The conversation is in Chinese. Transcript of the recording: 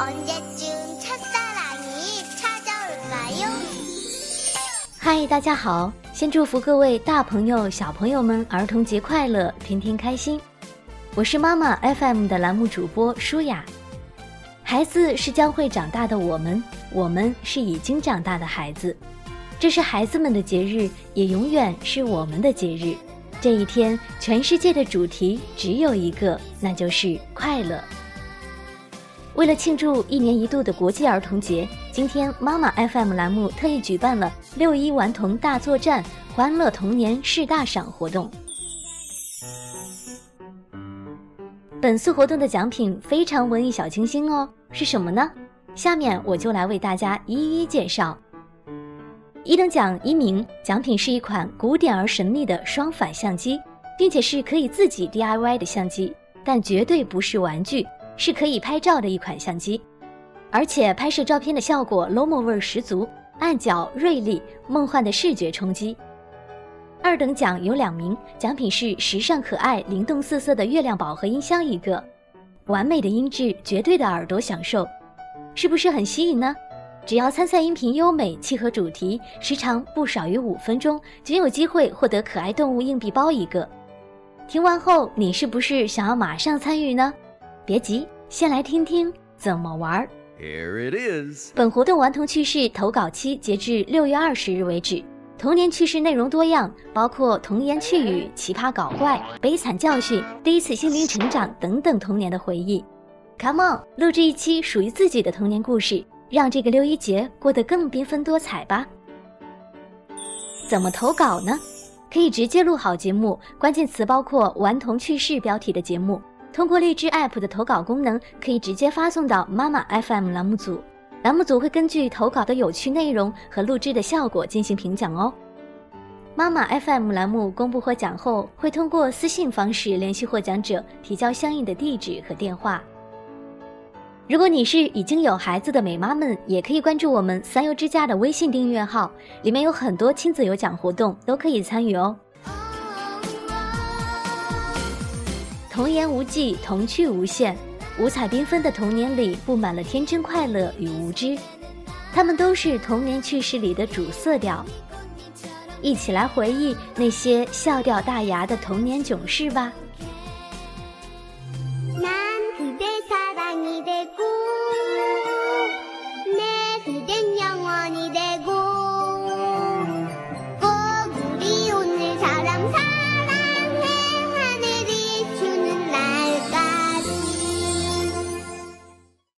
언제쯤 첫사랑이 찾아올까요? 嗨，大家好！先祝福各位大朋友、小朋友们儿童节快乐，天天开心。我是妈妈 FM 的栏目主播舒雅。孩子是将会长大的我们，我们是已经长大的孩子。这是孩子们的节日，也永远是我们的节日。这一天，全世界的主题只有一个，那就是快乐。 为了庆祝一年一度的国际儿童节，今天妈妈 FM 栏目特意举办了六一顽童大作战、欢乐童年是大赏活动。本次活动的奖品非常文艺小清新哦，是什么呢？下面我就来为大家一一介绍。一等奖一名，奖品是一款古典而神秘的双反相机，并且是可以自己 DIY 的相机，但绝对不是玩具。是可以拍照的一款相机，而且拍摄照片的效果 LOMO 味儿十足，暗角锐利，梦幻的视觉冲击。二等奖有两名，奖品是时尚可爱、灵动四色的月亮宝盒音箱一个，完美的音质，绝对的耳朵享受，是不是很吸引呢？只要参赛音频优美、契合主题，时长不少于五分钟，就有机会获得可爱动物硬币包一个。听完后，你是不是想要马上参与呢？别急，先来听听怎么玩。Here it is。本活动顽童趣事投稿期截至六月二十日为止。童年趣事内容多样，包括童言趣语、奇葩搞怪、悲惨教训、第一次心灵成长等等童年的回忆。Come on，录制一期属于自己的童年故事，让这个六一节过得更缤纷多彩吧。怎么投稿呢？可以直接录好节目，关键词包括“顽童趣事”标题的节目。通过荔枝 App 的投稿功能，可以直接发送到妈妈 FM 栏目组，栏目组会根据投稿的有趣内容和录制的效果进行评奖哦。妈妈 FM 栏目公布获奖后，会通过私信方式联系获奖者，提交相应的地址和电话。如果你是已经有孩子的美妈们，也可以关注我们三优之家的微信订阅号，里面有很多亲子有奖活动，都可以参与哦。童言无忌，童趣无限，五彩缤纷的童年里布满了天真快乐与无知，它们都是童年趣事里的主色调。一起来回忆那些笑掉大牙的童年囧事吧。